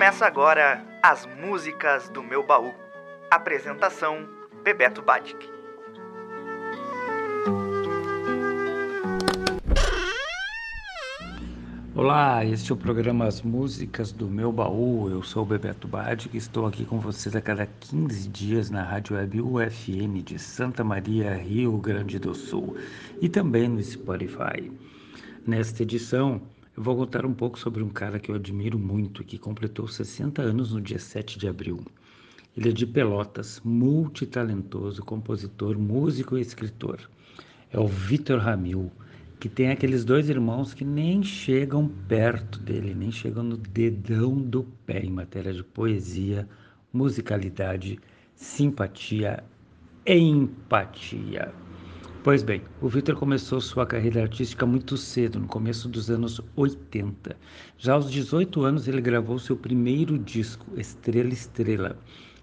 Começa agora as músicas do meu baú. Apresentação: Bebeto Batic. Olá, este é o programa As Músicas do Meu Baú. Eu sou o Bebeto Badic e estou aqui com vocês a cada 15 dias na Rádio Web UFM de Santa Maria, Rio Grande do Sul e também no Spotify. Nesta edição, vou contar um pouco sobre um cara que eu admiro muito, que completou 60 anos no dia 7 de abril. Ele é de Pelotas, multitalentoso, compositor, músico e escritor. É o Vitor Ramil que tem aqueles dois irmãos que nem chegam perto dele, nem chegam no dedão do pé em matéria de poesia, musicalidade, simpatia e empatia. Pois bem, o Victor começou sua carreira artística muito cedo, no começo dos anos 80. Já aos 18 anos, ele gravou seu primeiro disco, Estrela Estrela,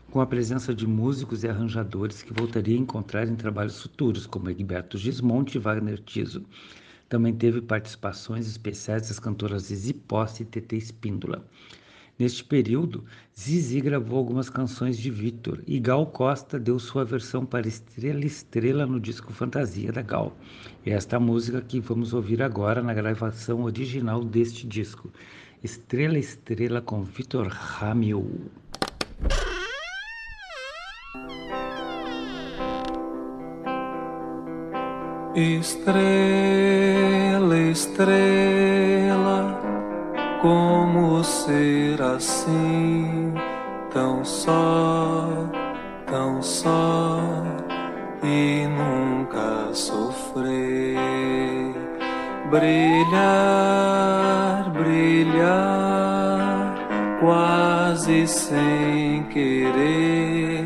com a presença de músicos e arranjadores que voltaria a encontrar em trabalhos futuros, como Egberto Gismonte e Wagner Tiso. Também teve participações especiais das cantoras Zizi Posse e TT Espíndola. Neste período, Zizi gravou algumas canções de Vitor e Gal Costa deu sua versão para Estrela Estrela no disco Fantasia da Gal. E esta música que vamos ouvir agora na gravação original deste disco. Estrela Estrela com Vitor Ramil. Estrela, estrela, como ser assim, tão só, tão só e nunca sofrer, brilhar, brilhar, quase sem querer,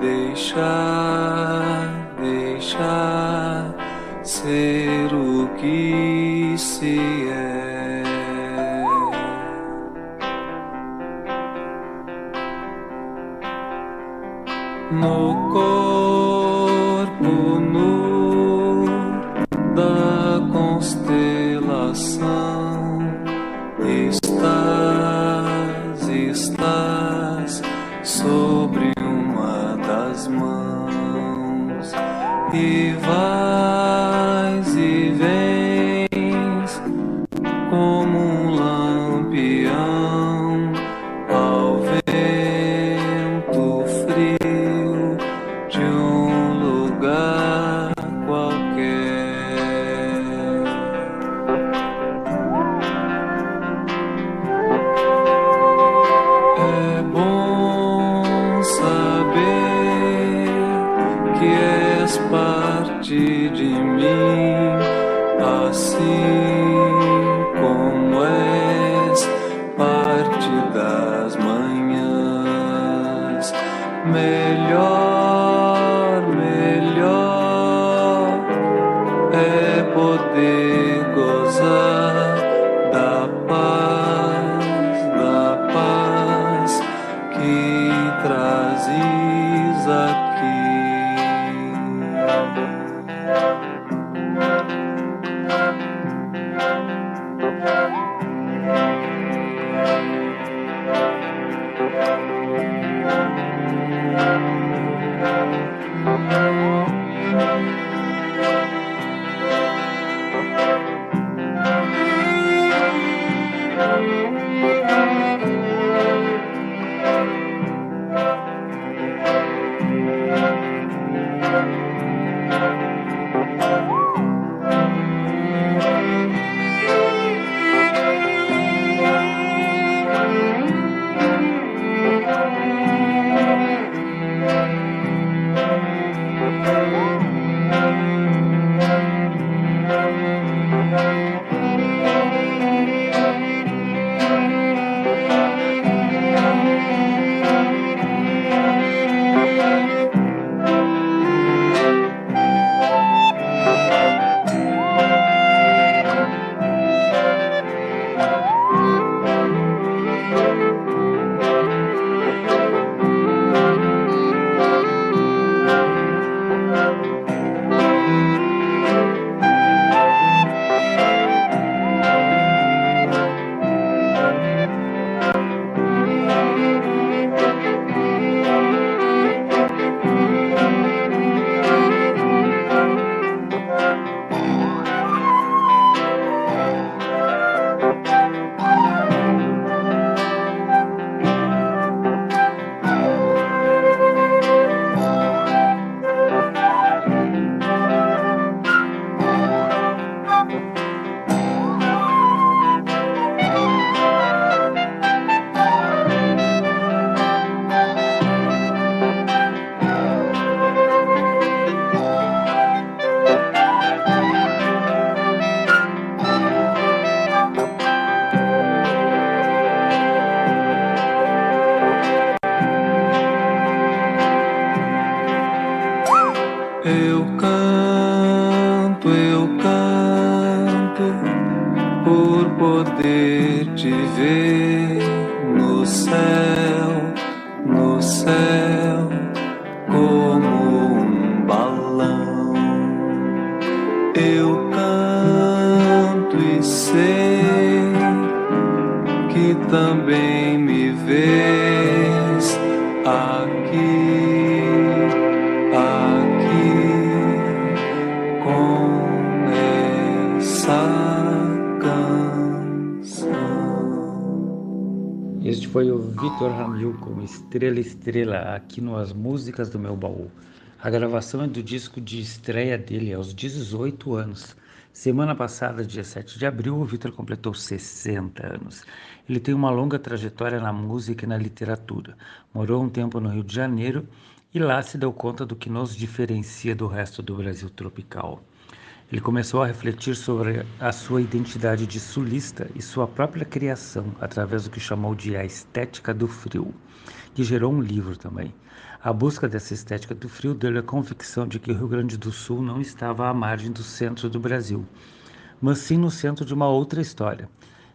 deixar, No corpo nu da constelação. Estás, estás sobre uma das mãos e vais Melhor, Este foi o Vitor Ramil com Estrela Estrela aqui no As Músicas do Meu Baú. A gravação é do disco de estreia dele aos 18 anos. Semana passada, dia 7 de abril, o Vitor completou 60 anos. Ele tem uma longa trajetória na música e na literatura. Morou um tempo no Rio de Janeiro e lá se deu conta do que nos diferencia do resto do Brasil tropical. Ele começou a refletir sobre a sua identidade de sulista e sua própria criação através do que chamou de a estética do frio, que gerou um livro também. A busca dessa estética do frio deu-lhe a convicção de que o Rio Grande do Sul não estava à margem do centro do Brasil, mas sim no centro de uma outra história.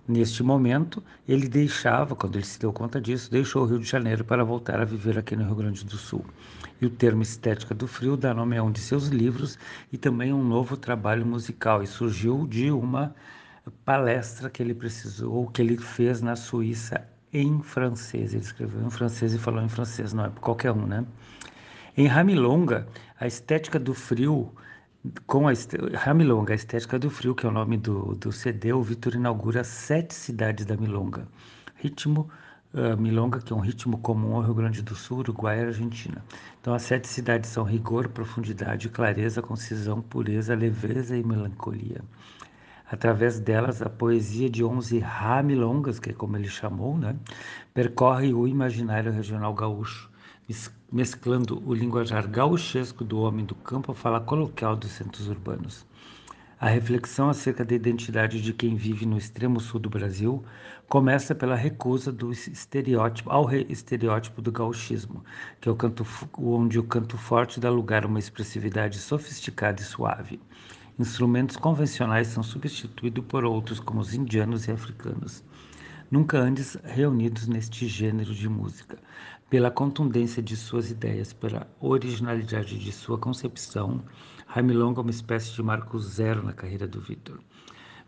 Neste momento, ele deixava, quando ele se deu conta disso, deixou o Rio de Janeiro para voltar a viver aqui no Rio Grande do Sul e o termo Estética do Frio dá nome a um de seus livros e também a um novo trabalho musical e surgiu de uma palestra que ele precisou, que ele fez na Suíça em francês. Ele escreveu em francês e falou em francês, não é qualquer um, né? Em Ramilonga, a estética do frio, com a Ramilonga, a estética do frio, que é o nome do, do CD, o Vitor inaugura sete cidades da Milonga. Ritmo uh, milonga, que é um ritmo comum ao Rio Grande do Sul, Uruguai e Argentina. Então, as sete cidades são rigor, profundidade, clareza, concisão, pureza, leveza e melancolia. Através delas, a poesia de onze ramilongas, que é como ele chamou, né, percorre o imaginário regional gaúcho, mesclando o linguajar gauchesco do homem do campo à fala coloquial dos centros urbanos. A reflexão acerca da identidade de quem vive no extremo sul do Brasil começa pela recusa do estereótipo ao estereótipo do gauchismo, que é o canto, onde o canto forte dá lugar a uma expressividade sofisticada e suave. Instrumentos convencionais são substituídos por outros, como os indianos e africanos, nunca antes reunidos neste gênero de música. Pela contundência de suas ideias, pela originalidade de sua concepção, Jaime Longa é uma espécie de marco zero na carreira do Vitor.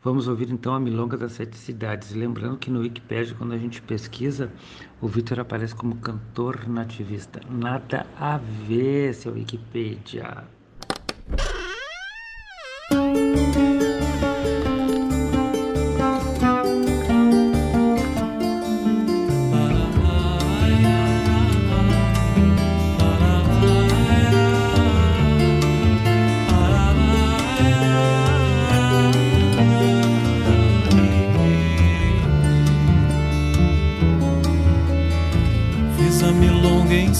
Vamos ouvir então a Milonga das Sete Cidades. Lembrando que no Wikipedia, quando a gente pesquisa, o Vitor aparece como cantor nativista. Nada a ver, seu Wikipedia.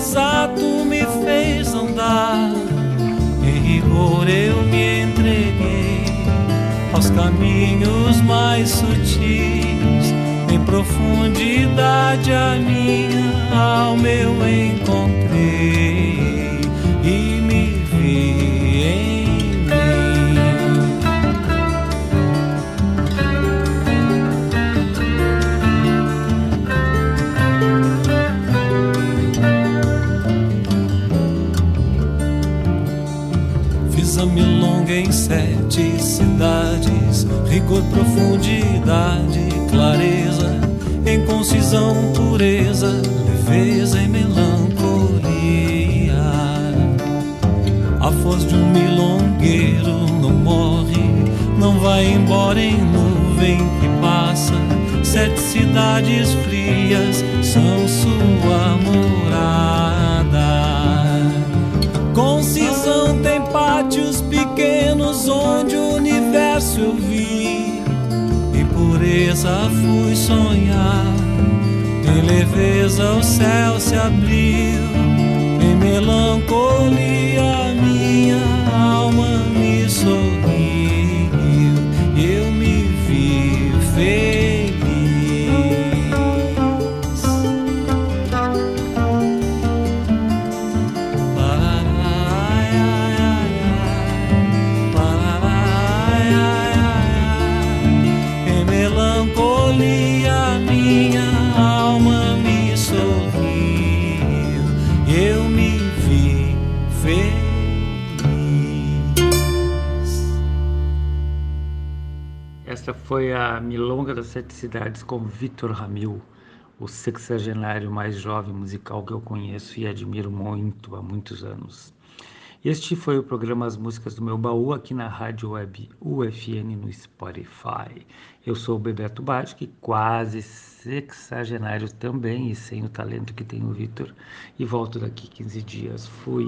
exato me fez andar. Em rigor eu me entreguei aos caminhos mais sutis. Em profundidade a minha alma eu encontrei em sete cidades, rigor, profundidade, clareza, em concisão, pureza, leveza e melancolia. A voz de um milongueiro não morre, não vai embora em nuvem que passa. Sete cidades frias são sua morada. Pátios pequenos onde o universo eu vi, e por leveza fui sonhar, em leveza o céu se abriu, em melancolia foi a Milonga das Sete Cidades com Vitor Ramil, o sexagenário mais jovem musical que eu conheço e admiro muito há muitos anos. Este foi o programa As Músicas do Meu Baú aqui na Rádio Web UFN no Spotify. Eu sou o Bebeto Badic, quase sexagenário também e sem o talento que tem o Vitor. E volto daqui 15 dias. Fui.